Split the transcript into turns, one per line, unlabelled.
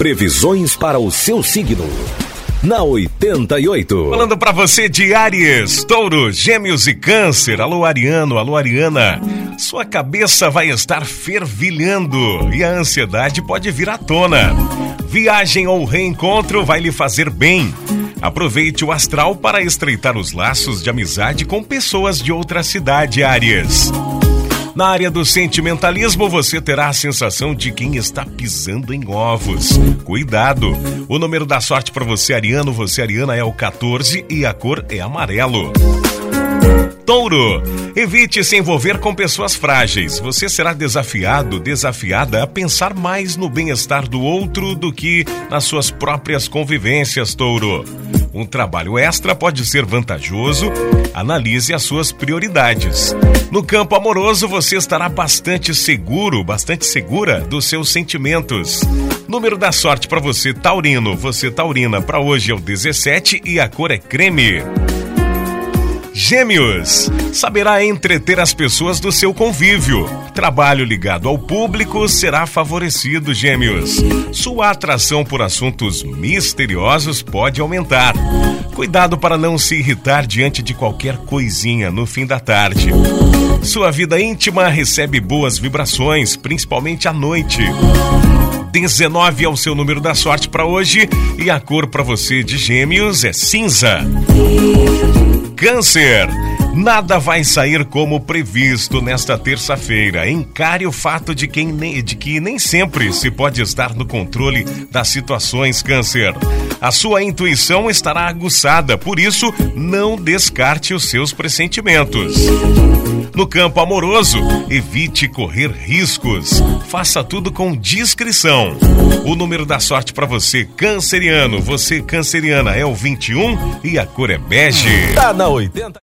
Previsões para o seu signo. Na 88.
Falando para você de Aries, Touro, Gêmeos e Câncer. Alô, Ariano, alô, Ariana. Sua cabeça vai estar fervilhando e a ansiedade pode vir à tona. Viagem ou reencontro vai lhe fazer bem. Aproveite o astral para estreitar os laços de amizade com pessoas de outra cidade, Aries. Na área do sentimentalismo, você terá a sensação de quem está pisando em ovos. Cuidado! O número da sorte para você, Ariano, você, Ariana, é o 14 e a cor é amarelo. Touro, evite se envolver com pessoas frágeis. Você será desafiado, desafiada a pensar mais no bem-estar do outro do que nas suas próprias convivências, Touro. Um trabalho extra pode ser vantajoso. Analise as suas prioridades. No campo amoroso, você estará bastante seguro, bastante segura dos seus sentimentos. Número da sorte para você, Taurino. Você, Taurina, para hoje é o 17 e a cor é creme. Gêmeos, saberá entreter as pessoas do seu convívio. Trabalho ligado ao público será favorecido, Gêmeos. Sua atração por assuntos misteriosos pode aumentar. Cuidado para não se irritar diante de qualquer coisinha no fim da tarde. Sua vida íntima recebe boas vibrações, principalmente à noite. 19 é o seu número da sorte para hoje e a cor para você de Gêmeos é cinza. Câncer. Nada vai sair como previsto nesta terça-feira. Encare o fato de, quem nem, de que nem sempre se pode estar no controle das situações, Câncer. A sua intuição estará aguçada, por isso, não descarte os seus pressentimentos. No campo amoroso, evite correr riscos. Faça tudo com discrição. O número da sorte para você, canceriano, você canceriana, é o 21 e a cor é bege.
Tá na 80.